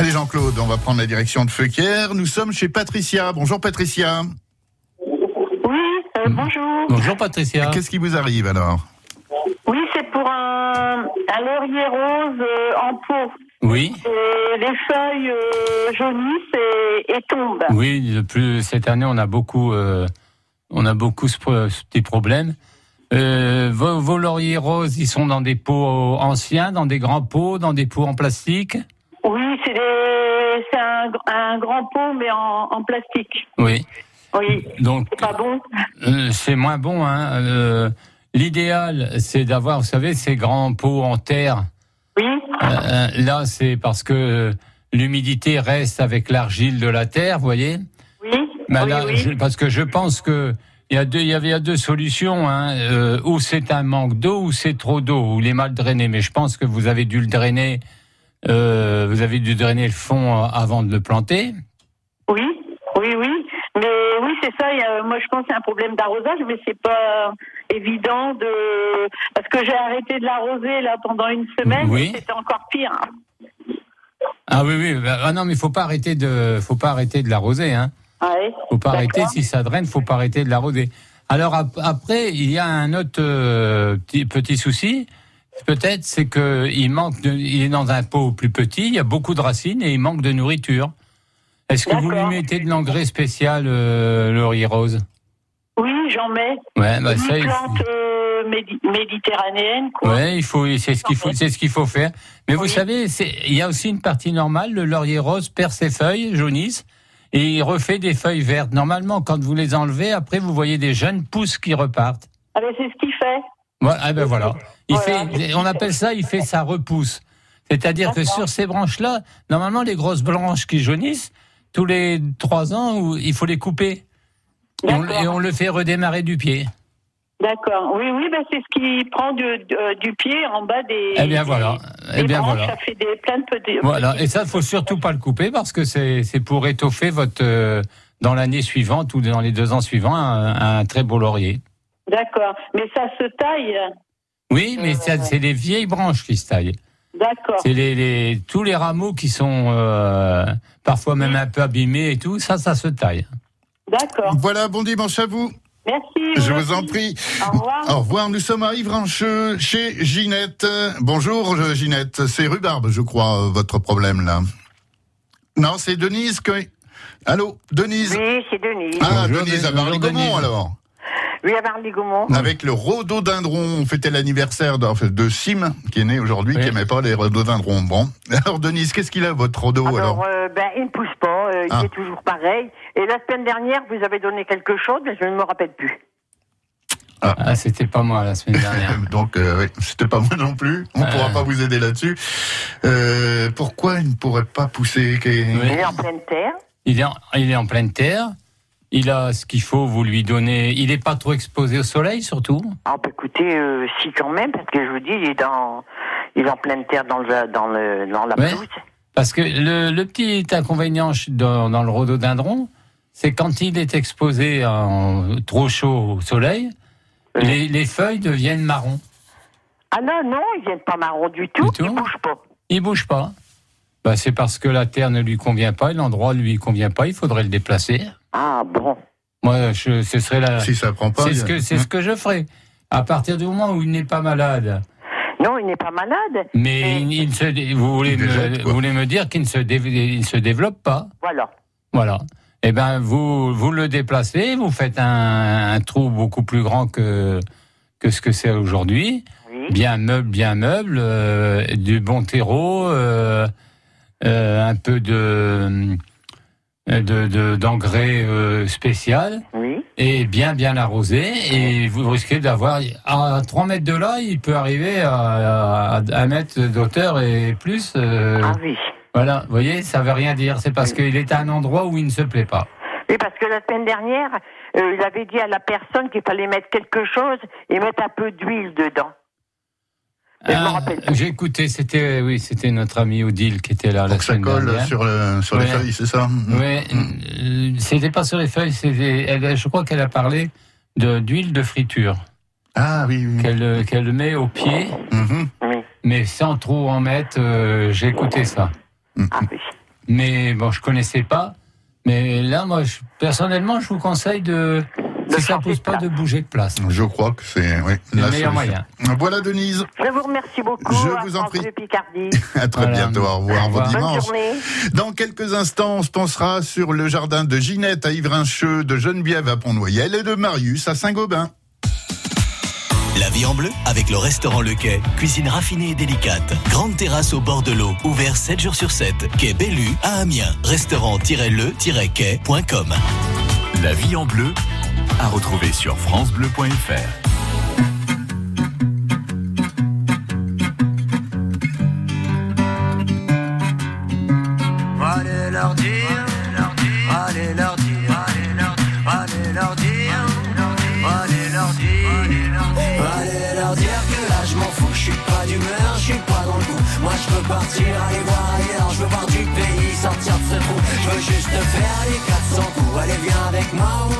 Allez Jean-Claude, on va prendre la direction de Feuquière. Nous sommes chez Patricia. Bonjour Patricia. Oui, euh, bonjour. Bonjour Patricia. Qu'est-ce qui vous arrive alors Oui, c'est pour un, un laurier rose euh, en pot. Oui, Et les feuilles euh, jaunissent et, et tombent. oui. Le plus cette année, on a beaucoup, euh, on a beaucoup ce petit problème. Euh, vos, vos lauriers roses, ils sont dans des pots anciens, dans des grands pots, dans des pots en plastique? Oui, c'est des- un, un grand pot, mais en, en plastique. Oui. Oui, Donc c'est pas bon. euh, c'est moins bon. Hein. Euh, L'idéal, c'est d'avoir, vous savez, ces grands pots en terre. Oui, Euh, là, c'est parce que l'humidité reste avec l'argile de la terre, vous voyez. oui, Ben oui, là, oui. je- parce que je pense que il y a deux, il y avait deux solutions. Hein, euh, ou c'est un manque d'eau, ou c'est trop d'eau, ou il est mal drainé. Mais je pense que vous avez dû le drainer. Euh, vous avez dû drainer le fond euh, avant de le planter. Oui, oui, oui. Mais oui, c'est ça. il y a- moi, je pense que c'est un problème d'arrosage, mais c'est pas évident de parce que j'ai arrêté de l'arroser là pendant une semaine. Oui. C'était encore pire. Ah oui, oui. ben, ah non, mais il faut pas arrêter de, faut pas arrêter de l'arroser. Hein. Ouais. Faut pas arrêter si ça draine, faut pas arrêter de l'arroser. Alors ap- après, il y a un autre euh, petit, petit souci. Peut-être, c'est que il manque de, il est dans un pot plus petit, il y a beaucoup de racines et il manque de nourriture. Est-ce que vous lui mettez de l'engrais spécial, euh, laurier rose? Oui, j'en mets. Ouais, bah Une ça, plante faut, euh, médi- méditerranéenne, quoi. ouais, il faut, c'est ce qu'il faut, c'est ce qu'il faut faire. Mais vous savez, il y a aussi une partie normale. Le laurier rose perd ses feuilles, jaunissent, et il refait des feuilles vertes. Normalement, quand vous les enlevez, après, vous voyez des jeunes pousses qui repartent. Ah ben, c'est ce qu'il fait. Voilà, ah ben voilà. Il Voilà. fait, on appelle ça, il fait sa repousse. C'est-à-dire que sur ces branches-là, normalement, les grosses branches qui jaunissent, tous les trois ans, il faut les couper. Et on, D'accord. et on le fait redémarrer du pied. D'accord. Oui, oui, ben, c'est ce qui prend du, de- du pied en bas des. Eh bien voilà. des Eh bien branches, voilà. Ça fait des, plein de petits. Voilà. Et ça, faut surtout pas le couper parce que c'est c'est pour étoffer votre euh, dans l'année suivante ou dans les deux ans suivants un, un très beau laurier. D'accord. Mais ça se taille. Oui, mais ça, c'est les vieilles branches qui se taillent. D'accord. C'est les, les tous les rameaux qui sont euh, parfois même un peu abîmés et tout. Ça, ça se taille. D'accord. Voilà, bon dimanche à vous. Merci. Je merci. vous en prie. Au revoir. Au revoir, nous sommes à Ivrancheux, chez Ginette. Bonjour euh, Ginette, c'est rhubarbe, je crois, euh, votre problème là. Non, c'est Denise que... Allô, Denise Oui, c'est Denise. Ah, Bonjour, Denise à Denise. alors Oui, à Marly-Gaumont. Avec le rhododendron, on fêtait l'anniversaire de, Sim, qui est né aujourd'hui, Oui. qui aimait pas les rhododendrons. Bon, alors Denise, qu'est-ce qu'il a votre rhodo alors, Alors, euh, ben, il ne pousse pas, euh, Ah. il est toujours pareil. Et la semaine dernière, vous avez donné quelque chose, mais je ne me rappelle plus. Ah, c'était pas moi la semaine dernière. Donc, euh, oui, c'était pas moi non plus. On Euh. pourra pas vous aider là-dessus. Euh, pourquoi il ne pourrait pas pousser Oui. Il est en pleine terre. Il est, en, il est en pleine terre. Il a ce qu'il faut, vous lui donnez. Il n'est pas trop exposé au soleil, surtout. Ah, bah, écoutez, euh, si quand même, parce que je vous dis, il est dans, il est en pleine terre dans le, dans le, dans la Ouais. pelouse. Parce que le, le petit inconvénient dans, dans le rhododendron, c'est quand il est exposé en trop chaud au soleil, Oui. les, les feuilles deviennent marron. Ah non, non, ils viennent pas marron du tout, Du tout ils bougent pas. Il bouge pas. Bah, c'est parce que la terre ne lui convient pas, l'endroit ne lui convient pas. Il faudrait le déplacer. Ah bon. Moi, je, ce serait la. Si ça prend pas. C'est ce a- que c'est ce que je ferais. À partir du moment où il n'est pas malade, Non, il n'est pas malade. mais Mais- il, se, vous voulez me, quoi. vous voulez me dire qu'il ne se, dé- il se développe pas. Voilà. Voilà. Eh ben, vous, vous le déplacez, vous faites un, un trou beaucoup plus grand que, que ce que c'est aujourd'hui. Oui. Bien meuble, bien meuble, euh, du bon terreau, euh, euh, un peu de, de, de- d'engrais euh, spécial Oui. et bien, bien arrosé. Et vous risquez d'avoir, à 3 mètres de là, il peut arriver à, à, 1 mètre d'auteur et plus. euh, Ah oui. Voilà, vous voyez, ça veut rien dire. C'est parce qu'il est à un endroit où il ne se plaît pas. Oui, parce que la semaine dernière, euh, il avait dit à la personne qu'il fallait mettre quelque chose et mettre un peu d'huile dedans. Ah. J'ai écouté, c'était oui, c'était notre ami Odile qui était là Pour la que ça semaine colle dernière. sur, le, sur les feuilles, c'est ça Ouais, euh, c'était pas sur les feuilles, c'était, elle- je crois qu'elle a parlé de d'huile de friture Ah oui, oui. qu'elle qu'elle met au pied, Mhm. Oui. mais sans trop en mettre. euh, J'ai écouté ça. Ah oui. mais bon, je connaissais pas. Mais là, moi, je- personnellement, je vous conseille De si ça pousse de pas, de bouger de place. Je crois que c'est oui, le meilleur solution. Voilà Denise. Je vous remercie beaucoup. Je vous en prie. Picardie. À très Voilà. bientôt. Au revoir. Au revoir. Bon Bonne dimanche. journée. Dans quelques instants, on se pensera sur le jardin de Ginette à Ivrincheux, de Geneviève à Pont-Noyel et de Marius à Saint-Gobain. La vie en bleu avec le restaurant Le Quai. Cuisine raffinée et délicate. Grande terrasse au bord de l'eau. Ouvert 7 jours sur 7. Quai Bellu à Amiens. Restaurant-le-quai.com. La vie en bleu, à retrouver sur FranceBleu.fr. Allez leur dire, allez leur dire, allez leur dire, allez leur dire, allez leur dire, que là je m'en fous. Je suis pas d'humeur, je suis pas dans le goût. Moi je veux partir, aller voir ailleurs. Je veux voir du pays sortir de ce trou. Je veux juste faire les 400 coups. Allez, viens avec moi.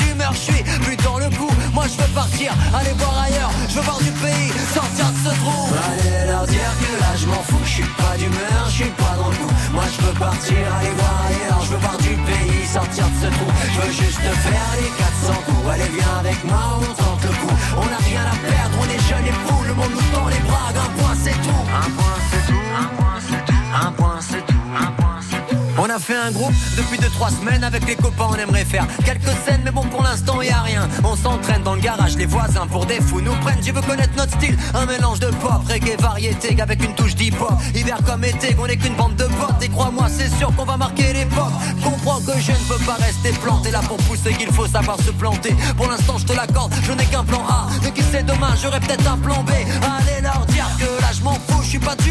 je suis plus dans le coup. Moi je veux partir, aller voir ailleurs, je veux voir du pays, sortir de ce trou. Allez leur dire que là je m'en fous, je suis pas d'humeur, je suis pas dans le coup. Moi je veux partir, aller voir ailleurs, je veux voir du pays, sortir de ce trou. Je veux juste faire les 400 coups. Allez viens avec moi, groupe depuis 2-3 semaines avec les copains on aimerait faire quelques scènes mais bon pour l'instant y a rien. On s'entraîne dans le garage les voisins pour des fous nous prennent. Tu veux connaître notre style? Un mélange de pop, reggae, variété avec une touche d'hip-hop. Hiver comme été qu'on est qu'une bande de potes. Et crois-moi c'est sûr qu'on va marquer l'époque. Comprends que je ne peux pas rester planté là pour pousser qu'il faut savoir se planter. Pour l'instant je te l'accorde je n'ai qu'un plan A. Mais qui sait demain j'aurai peut-être un plan B. Allez leur dire que là je m'en fous je suis pas d'humeur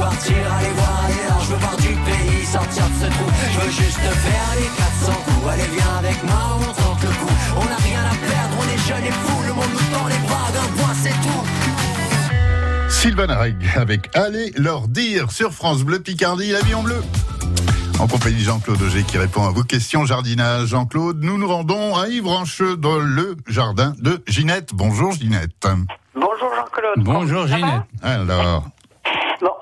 partir, aller voir ailleurs, je veux voir du pays, sortir de ce trou. Je veux juste faire les 400 coups. Allez viens avec moi, on tente le coup. On n'a rien à perdre, on est jeunes et fous, le monde nous tend les bras, d'un point c'est tout. Sylvain Reg avec Allez leur dire sur France Bleu Picardie, la vie en bleu. En compagnie de Jean-Claude Auger qui répond à vos questions jardinage. Jean-Claude, nous nous rendons à Ivrancheux dans le jardin de Ginette. Bonjour Ginette. Bonjour Jean-Claude. Bonjour Ginette. Alors,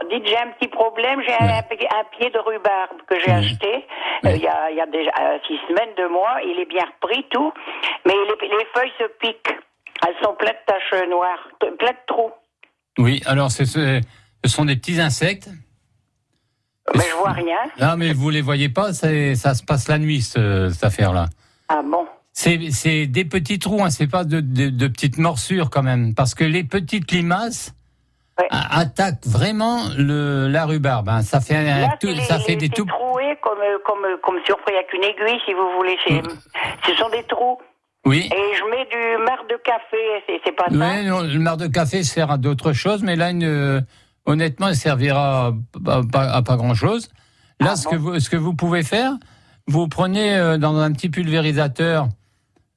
dites, j'ai un petit problème. J'ai un, un pied de rhubarbe que j'ai acheté euh, il y, a, il y a déjà euh, six semaines, deux mois. Il est bien repris, tout. Mais les, les feuilles se piquent. Elles sont pleines de taches noires, pleines de trous. Oui, alors ce, ce sont des petits insectes. Mais je vois rien. Non, mais vous les voyez pas, ça se passe la nuit, ce- cette affaire-là. Ah bon? C'est c'est des petits trous, hein, c'est pas de, de- de petites morsures quand même, parce que les petites limaces Ouais. a- attaquent vraiment le, la rhubarbe. hein. Ça fait, Là, tout- les- ça fait les- des tout. troué comme, comme, comme si on prenait avec une aiguille, si vous voulez. C'est- Ce sont des trous. Oui. Et je mets du marc de café, c'est pas ça Oui, non, le marc de café sert à d'autres choses, mais là, une, euh, honnêtement, il servira à, pas- à pas grand-chose. Là, Ah ce, bon que vous, ce que vous pouvez faire, vous prenez euh, dans un petit pulvérisateur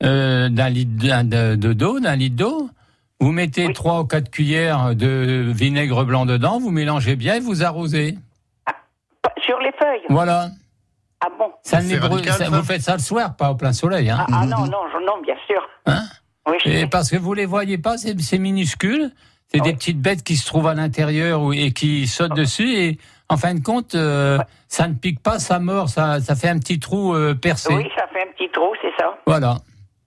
euh, d'un litre de- d'eau, d'un litre d'eau, vous mettez Oui. trois ou quatre cuillères de vinaigre blanc dedans, vous mélangez bien et vous arrosez. Sur les feuilles Voilà. Ah bon Ça brûle- radical, ça- ça vous faites ça le soir, pas au plein soleil. Hein. ah, ah non, non, je- non, bien sûr. Hein Oui, je Et parce que vous les voyez pas, c'est minuscule. c'est des petites bêtes qui se trouvent à l'intérieur et qui sautent dessus et en fin de compte, euh, ça ne pique pas, ça mord, ça, ça fait un petit trou euh, percé. Oui, ça fait un petit trou, c'est ça. Voilà.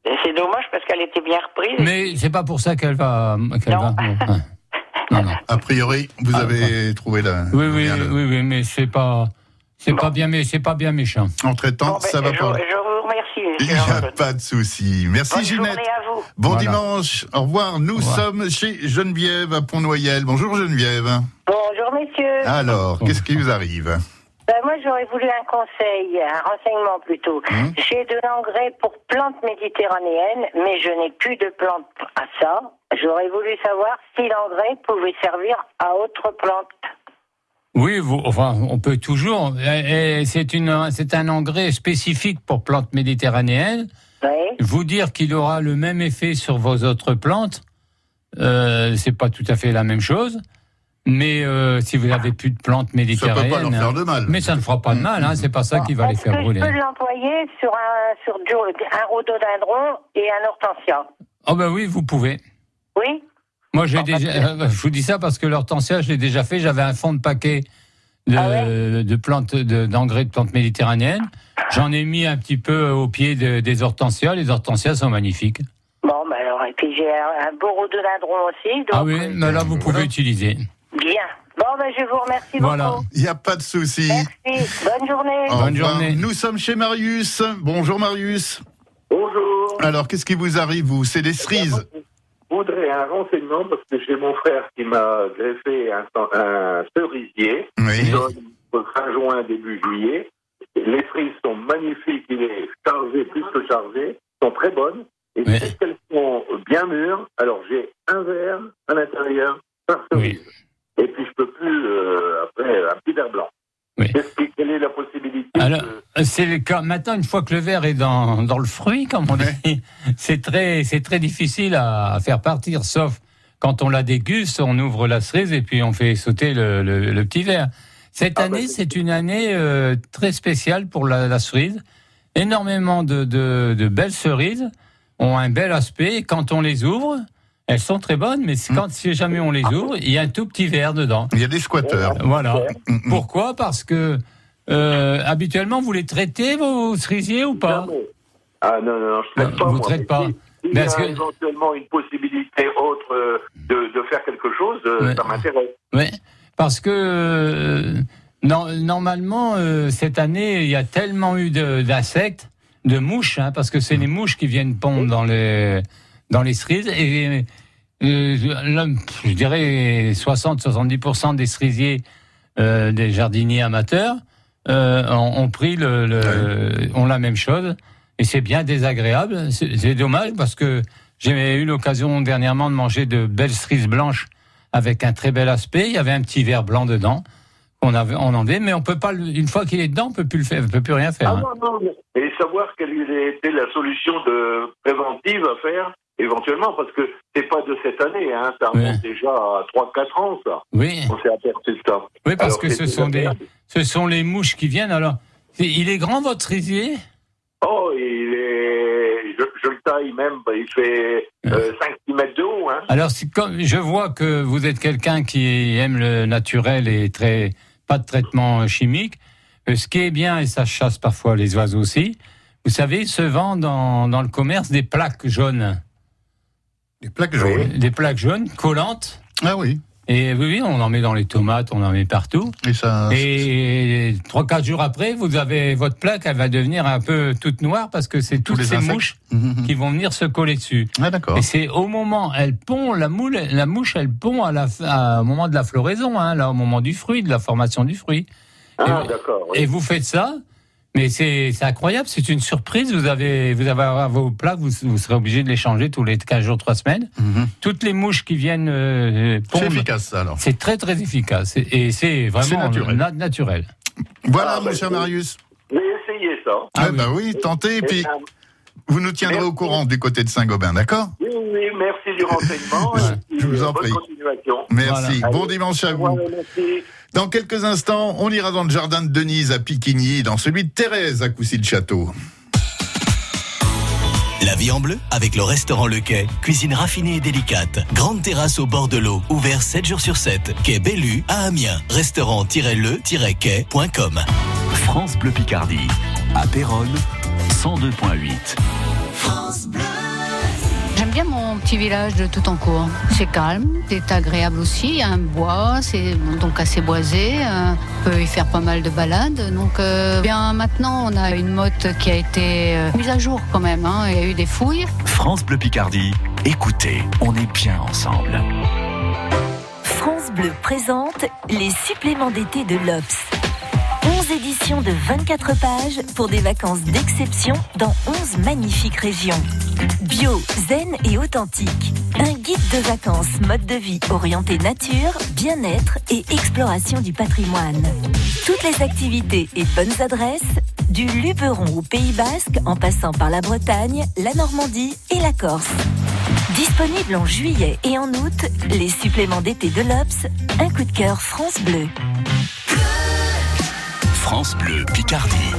C'est dommage parce qu'elle était bien reprise. Mais c'est pas pour ça qu'elle va, Non. va. Non, non. A priori, vous Ah, avez trouvé la. Oui, oui, oui, oui, mais c'est pas, c'est Bon. pas bien, mais c'est pas bien méchant. En traitant, Bon, ben, ça va je, pas. je vous remercie, Il n'y a pas de souci. Merci Bonne Ginette. journée à vous. Bon Voilà. dimanche. Au revoir. Nous Au revoir. sommes chez Geneviève à Pont-Noyel. Bonjour Geneviève. Bonjour messieurs. Alors, Bon. qu'est-ce qui vous arrive? Ben, moi j'aurais voulu un conseil, un renseignement plutôt. Hum. J'ai de l'engrais pour plantes méditerranéennes, mais je n'ai plus de plantes à ça. J'aurais voulu savoir si l'engrais pouvait servir à autre plante. Oui, vous, enfin, on peut toujours. C'est une, c'est un engrais spécifique pour plantes méditerranéennes. Oui. Vous dire qu'il aura le même effet sur vos autres plantes, euh, c'est pas tout à fait la même chose. Mais euh, si vous n'avez plus de plantes Ça peut méditerranéennes, pas leur faire de mal. mais ça ne fera pas de mal. Hein, c'est pas ça qui va les faire que brûler. je peux l'employer sur un sur du- un rhododendron et un hortensia? Oh ben oui, vous pouvez. Oui. Moi, j'ai déjà. euh, je vous dis ça parce que l'hortensia, je l'ai déjà fait. J'avais un fond de paquet de, Ah de plantes, de- d'engrais de, plantes méditerranéennes. J'en ai mis un petit peu au pied de- des hortensias. Les hortensias sont magnifiques. Bon, ben alors, et puis j'ai un, un beau rhododendron aussi. Donc, ah oui, mais là, vous pouvez utiliser. Bien. Bon, ben je vous remercie Voilà. beaucoup. Il n'y a pas de souci. Merci. Bonne journée. Bonne journée. Nous sommes chez Marius. Bonjour Marius. Bonjour. Alors, qu'est-ce qui vous arrive, vous? C'est des cerises Je voudrais un renseignement parce que j'ai mon frère qui m'a greffé un, un cerisier. Oui. Il donne entre fin juin, début juillet. Les cerises sont magnifiques, il est chargé, plus que chargé, sont très bonnes. Et Oui. qu'elles sont bien mûres, alors j'ai un verre à l'intérieur par cerise. Et puis je peux plus, euh, après, un petit verre blanc. Oui. Quelle est la possibilité Alors, de- c'est le cas. Maintenant, une fois que le verre est dans, dans le fruit, comme on dit, c'est très, c'est très difficile à, à faire partir, sauf quand on la déguste, on ouvre la cerise et puis on fait sauter le, le- le petit verre. Cette Ah, bah, année, c'est- c'est une année euh, très spéciale pour la, la cerise. Énormément de, de, de belles cerises ont un bel aspect. Quand on les ouvre, elles sont très bonnes, mais c'est quand si jamais on les ouvre, il y a un tout petit verre dedans. Il y a des squatteurs. Voilà. Mm, mm. Pourquoi? Parce que euh, habituellement, vous les traitez, vos cerisiers, ou pas? Jamais. Ah non, non, non, je ne Non, traite pas. vous moi. traitez pas. Si- S'il y a Parce que- éventuellement une possibilité autre euh, de, de faire quelque chose, euh, Ouais. ça m'intéresse. Oui, parce que euh, non- normalement, euh, cette année, il y a tellement eu de- d'insectes, de, mouches, hein, parce que c'est les mouches qui viennent pondre dans les, dans les cerises. Et euh, là, je dirais 60-70% des cerisiers, euh, des jardiniers amateurs, euh, ont, ont pris le, le- ont la même chose. Et c'est bien désagréable. C'est dommage parce que j'ai eu l'occasion dernièrement de manger de belles cerises blanches avec un très bel aspect. Il y avait un petit verre blanc dedans. On avait, on enlevait, mais on peut pas. Une fois qu'il est dedans, on peut plus le faire, on peut plus rien faire. Ah hein. non, non, mais- Et savoir quelle était la solution de préventive à faire, éventuellement, parce que c'est pas de cette année, hein, ça remonte déjà à 3-4 ans, ça. Oui, On s'est aperçu de ça. oui, parce Alors, que ce sont des, ce sont les mouches qui viennent. Alors, il est grand votre cerisier Oh, il est. Je, je le taille même, bah, il fait euh, 5-6 mètres de haut, hein. Alors, comme je vois que vous êtes quelqu'un qui aime le naturel et très pas de traitement chimique, euh, ce qui est bien et ça chasse parfois les oiseaux aussi. Vous savez, il se vend dans, dans le commerce des plaques jaunes, Des plaques jaunes. des plaques jaunes collantes. Ah oui. Et oui, oui, on en met dans les tomates, on en met partout. Et ça. Et trois, quatre jours après, vous avez votre plaque, elle va devenir un peu toute noire parce que c'est toutes les ces insectes. mouches Mhm. qui vont venir se coller dessus. Ah d'accord. Et c'est au moment, elle pond, la moule, la mouche, elle pond à la, à- au moment de la floraison, hein, là, au moment du fruit, de la formation du fruit. Ah, Et- d'accord. oui. Et vous faites ça, mais c'est incroyable, c'est une surprise. Vous avez, vous avez à vos plaques, vous, vous serez obligé de les changer tous les 15 jours, 3 semaines. Mhm. Toutes les mouches qui viennent euh, C'est efficace ça alors. c'est très très efficace. Et- c'est vraiment naturel. na- naturel. Voilà, Ah, mon cher. Marius. J'ai essayé ça. Ah Ah bah oui, tentez et puis vous nous tiendrez Merci. au courant du côté de Saint-Gobain, d'accord oui, oui, merci du renseignement. Je vous en euh, prie. Merci. Voilà. Bon dimanche à vous. Dans quelques instants, on ira dans le jardin de Denise à Piquigny, dans celui de Thérèse à Coucy-le-Château. La vie en bleu avec le restaurant Le Quai. Cuisine raffinée et délicate. Grande terrasse au bord de l'eau. Ouvert 7 jours sur 7. Quai Bellu à Amiens. Restaurant-le-quai.com. France Bleu Picardie. À Péronne, 102.8. J'aime bien mon petit village de Toutancourt. C'est calme, c'est agréable aussi. Il y a un bois, c'est donc assez boisé. euh, On peut y faire pas mal de balades. Donc, euh, bien maintenant, on a une motte qui a été euh, mise à jour quand même. hein. Il y a eu des fouilles. France Bleu Picardie. Écoutez, on est bien ensemble. France Bleu présente les suppléments d'été de l'Obs. 11 éditions de 24 pages pour des vacances d'exception dans 11 magnifiques régions. Bio, zen et authentique. Un guide de vacances mode de vie orienté nature, bien-être et exploration du patrimoine. Toutes les activités et bonnes adresses, du Luberon au Pays Basque en passant par la Bretagne, la Normandie et la Corse. Disponible en juillet et en août, les suppléments d'été de l'Obs, un coup de cœur France Bleu. France Bleu Picardie.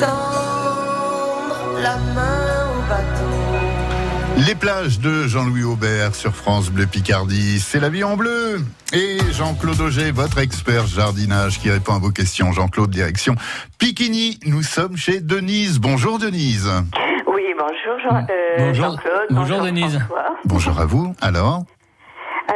La main au bateau. Les plages de Jean-Louis Aubert sur France Bleu Picardie, c'est la vie en bleu. Et Jean-Claude Auger, votre expert jardinage qui répond à vos questions. Jean-Claude, direction Piquigny. Nous sommes chez Denise. Bonjour Denise. Oui, bonjour Jean, euh, Bonjour. Jean-Claude. Bonjour, Denise. François. Bonjour à vous. Alors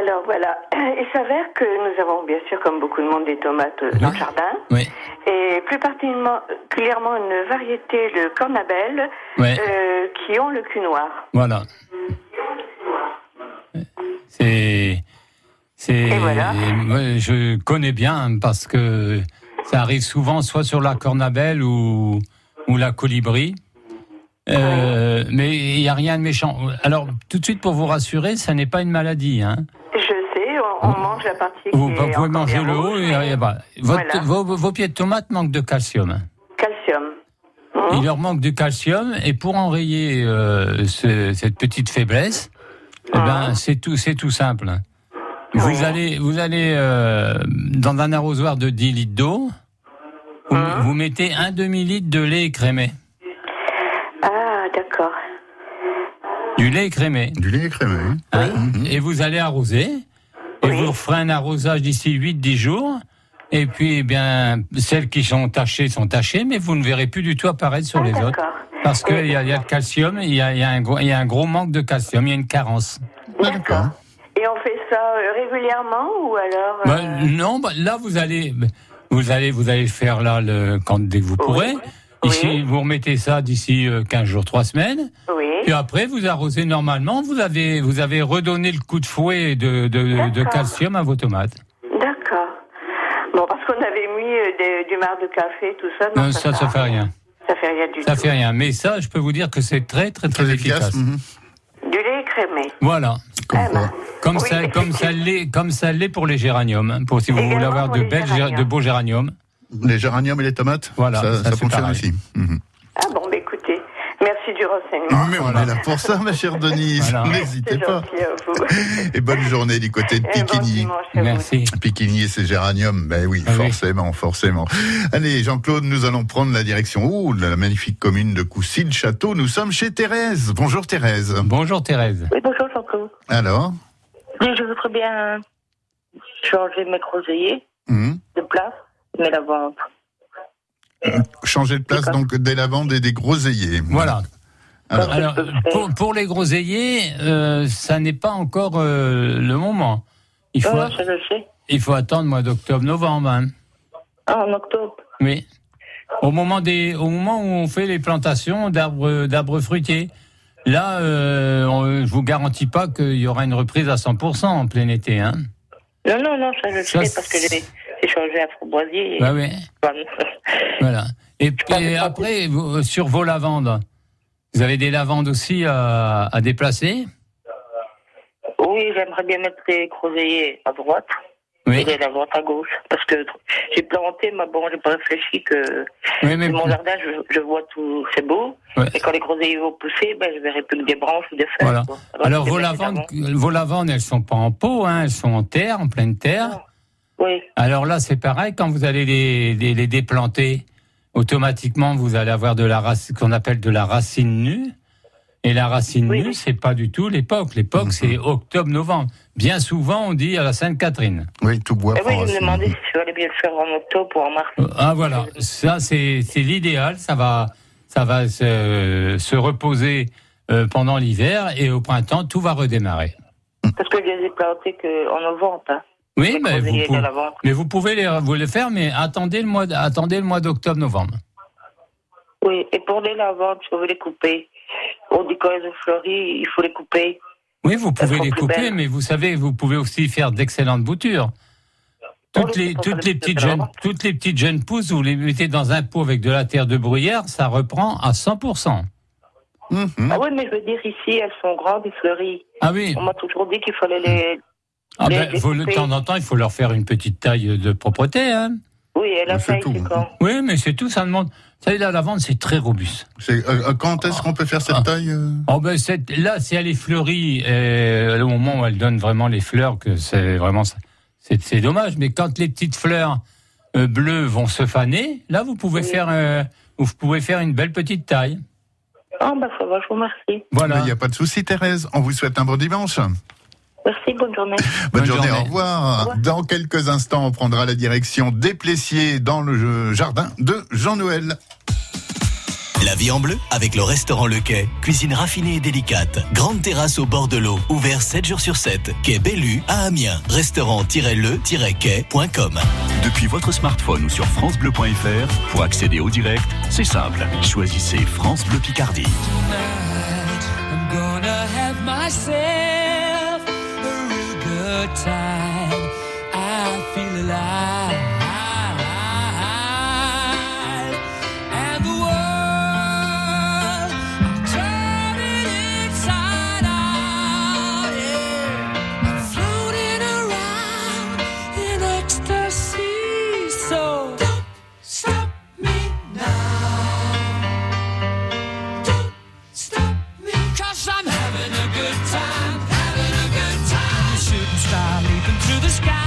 Alors voilà, il s'avère que nous avons bien sûr, comme beaucoup de monde, des tomates dans le jardin. Oui. Et plus particulièrement une variété de cornabelle Ouais. euh, qui ont le cul noir. Voilà. C'est. C'est. Ouais, je connais bien parce que ça arrive souvent soit sur la cornabelle ou, ou la colibri. Euh, mais il n'y a rien de méchant. Alors, tout de suite, pour vous rassurer, ça n'est pas une maladie. Hein. On, on mange la partie Vous, qui vous est pouvez manger le haut. et, et bah, votre- Voilà. vos, vos pieds de tomate manquent de calcium. calcium. Il leur manque du calcium et pour enrayer euh, ce- cette petite faiblesse, eh ben c'est tout, c'est tout simple. Vous allez, vous allez euh, dans un arrosoir de 10 litres d'eau, vous, vous mettez un demi litre de lait écrémé, Ah, d'accord. du lait écrémé. Du lait écrémé. Hein, Et vous allez arroser. Et vous ferez un arrosage d'ici 8-10 jours. Et puis, eh bien, celles qui sont tachées sont tachées, mais vous ne verrez plus du tout apparaître sur les autres. Parce qu'il y, y a le calcium, il y y y a un gros manque de calcium, il y a une carence. D'accord. Et on fait ça euh, régulièrement ou alors euh, Bah, non, bah, là vous allez, vous allez, vous allez le faire là le, quand dès que vous pourrez. Ici, vous remettez ça d'ici euh, 15 jours, 3 semaines. Oui. Puis après, vous arrosez normalement. Vous avez, vous avez redonné le coup de fouet de, de, de calcium à vos tomates. D'accord. Bon, parce qu'on avait mis euh, des- du marc de café, tout ça. Non, ça, ça fait rien. Ça fait rien du Ça tout. fait rien. Mais ça, je peux vous dire que c'est très, très, très, efficace. Du lait écrémé. Voilà. Ah ben, Comme oui, ça, comme ça l'est, comme ça l'est pour les géraniums. Pour si vous voulez avoir de belles, gé- de beaux géraniums. Les géraniums et les tomates Voilà, ça, ça, ça fonctionne pareil. aussi. Mhm. Ah bon, bah merci du renseignement. Mais on est là pour ça, ma chère Denise. Voilà. N'hésitez pas. Et bonne journée du côté de bon Piquigny. Merci. Piquigny et ses géraniums, ben oui, Ah oui. forcément, forcément. Allez, Jean-Claude, nous allons prendre la direction oh, de la magnifique commune de Coucy-le-Château. Nous sommes chez Thérèse. Bonjour Thérèse. Bonjour Thérèse. Oui, bonjour Jean-Claude. Alors Oui, je voudrais bien changer mes groseilliers Mhm. de place, mes lavandes. Changer de place donc des lavandes et des groseilliers. Voilà. Alors, Alors, pour, pour les groseilliers, euh, ça n'est pas encore euh, le moment. Il faut, Non, non, ça je sais. il faut attendre mois d'octobre, novembre. hein. Ah, en octobre. Oui. Au moment des, au moment où on fait les plantations d'arbres, d'arbres fruitiers. Là, euh, on- je vous garantis pas qu'il y aura une reprise à 100% en plein été. Hein. Non, non, non, ça je Ça, sais parce que j'ai changé un framboisier. et- Bah oui. Voilà. Et puis après, vous- sur vos lavandes, vous avez des lavandes aussi à, à déplacer Oui, j'aimerais bien mettre les groseilliers à droite Oui. et les lavandes à gauche. Parce que j'ai planté, mais bon, j'ai pas réfléchi que Oui, mais mon jardin, je, je vois tout, c'est beau. Ouais. Et quand les groseilliers vont pousser, ben, je verrai plus que des branches ou des feuilles. Voilà. quoi. Alors vos lavandes, vos lavandes, elles sont pas en pot, hein, elles sont en terre, en pleine terre. Oui. Alors là, c'est pareil. Quand vous allez les, les, les déplanter, automatiquement, vous allez avoir de la racine, qu'on appelle de la racine nue. Et la racine nue, c'est pas du tout l'époque. L'époque, c'est octobre-novembre. Bien souvent, on dit à la Sainte-Catherine. Oui, tout bois Eh oui, je me demandais si je allais bien le faire en octobre ou en mars. Ah voilà, ça c'est c'est l'idéal. Ça va ça va se, se reposer euh, pendant l'hiver et au printemps tout va redémarrer. Parce que je les ai plantés qu'en novembre. Hein. Oui, mais vous, pouvez, mais vous pouvez les, vous les faire, mais attendez le mois attendez le mois d'octobre-novembre. Oui, et pour les lavandes, je veux les couper. On dit quand elles ont fleuri, il faut les couper. Oui, vous pouvez les couper, belles. mais vous savez, vous pouvez aussi faire d'excellentes boutures. Toutes les, toutes les petites jeunes, toutes les petites jeunes pousses, vous les mettez dans un pot avec de la terre de bruyère, ça reprend à 100%. Ah oui, mais je veux dire, ici, elles sont grandes et fleuries. Ah oui. On m'a toujours dit qu'il fallait les. Ah ben, faut, de temps en temps, il faut leur faire une petite taille de propreté. Hein. Oui, et la taille, c'est Oui, mais c'est tout, ça demande... Ça, la vente, c'est très robuste. Euh, euh, quand est-ce qu'on peut faire cette ah. taille euh oh, ben, Là, si elle est fleurie, au moment où elle donne vraiment les fleurs, que c'est vraiment... C'est dommage, mais quand les petites fleurs bleues vont se faner, là, vous pouvez, faire, vous pouvez faire une belle petite taille. Ah, oh, ben ça va, je vous remercie. Voilà. Il n'y a pas de souci, Thérèse. On vous souhaite un bon dimanche. Merci, bonne journée. Bonne, journée, au revoir. Dans quelques instants, on prendra la direction des Plessiers dans le jardin de Jean-Noël. La vie en bleu avec le restaurant Le Quai. Cuisine raffinée et délicate. Grande terrasse au bord de l'eau. Ouvert 7 jours sur 7. Quai Bellu à Amiens. Restaurant-le-quai.com Depuis votre smartphone ou sur FranceBleu.fr, pour accéder au direct, c'est simple. Choisissez France Bleu Picardie. I'm gonna have time. to the sky.